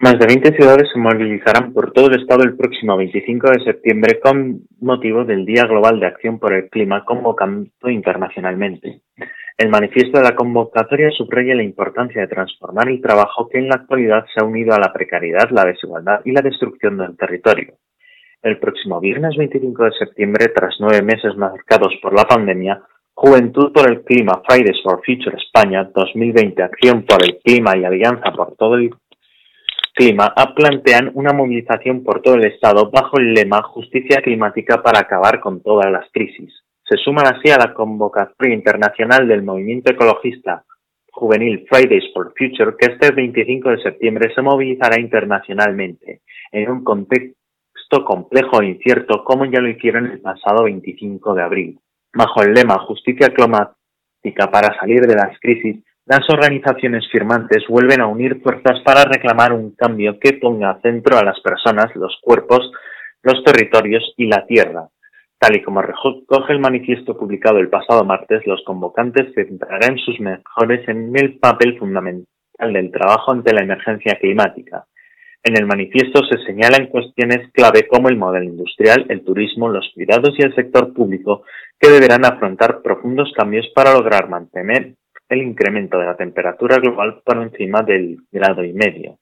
Más de 20 ciudades se movilizarán por todo el estado el próximo 25 de septiembre con motivo del Día Global de Acción por el Clima convocando internacionalmente. El manifiesto de la convocatoria subraya la importancia de transformar el trabajo que en la actualidad se ha unido a la precariedad, la desigualdad y la destrucción del territorio. El próximo viernes 25 de septiembre, tras nueve meses marcados por la pandemia, Juventud por el Clima, Fridays for Future España 2020, Acción por el Clima y Alianza por todo el Clima plantean una movilización por todo el Estado bajo el lema Justicia Climática para acabar con todas las crisis. Se suman así a la convocatoria internacional del movimiento ecologista juvenil Fridays for Future que este 25 de septiembre se movilizará internacionalmente en un contexto complejo e incierto como ya lo hicieron el pasado 25 de abril. Bajo el lema Justicia climática para salir de las crisis, las organizaciones firmantes vuelven a unir fuerzas para reclamar un cambio que ponga centro a las personas, los cuerpos, los territorios y la tierra. Tal y como recoge el manifiesto publicado el pasado martes, los convocantes centrarán sus mejores en el papel fundamental del trabajo ante la emergencia climática. En el manifiesto se señalan cuestiones clave como el modelo industrial, el turismo, los cuidados y el sector público que deberán afrontar profundos cambios para lograr mantener el incremento de la temperatura global por encima del grado y medio.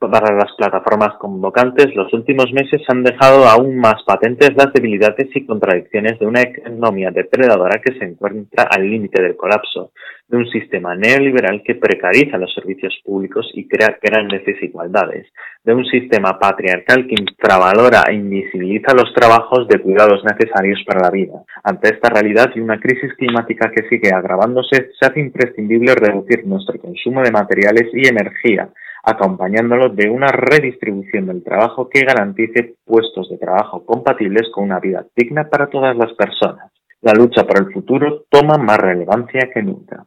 Para las plataformas convocantes, los últimos meses han dejado aún más patentes las debilidades y contradicciones de una economía depredadora que se encuentra al límite del colapso, de un sistema neoliberal que precariza los servicios públicos y crea grandes desigualdades, de un sistema patriarcal que infravalora e invisibiliza los trabajos de cuidados necesarios para la vida. Ante esta realidad y una crisis climática que sigue agravándose, se hace imprescindible reducir nuestro consumo de materiales y energía acompañándolo de una redistribución del trabajo que garantice puestos de trabajo compatibles con una vida digna para todas las personas. La lucha por el futuro toma más relevancia que nunca.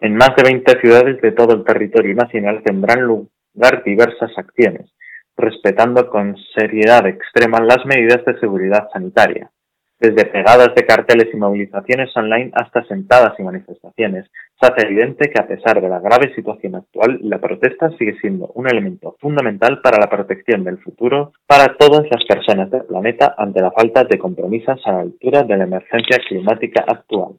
En más de 20 ciudades de todo el territorio nacional tendrán lugar diversas acciones, respetando con seriedad extrema las medidas de seguridad sanitaria, desde pegadas de carteles y movilizaciones online hasta sentadas y manifestaciones, se hace evidente que a pesar de la grave situación actual, la protesta sigue siendo un elemento fundamental para la protección del futuro para todas las personas del planeta ante la falta de compromisos a la altura de la emergencia climática actual.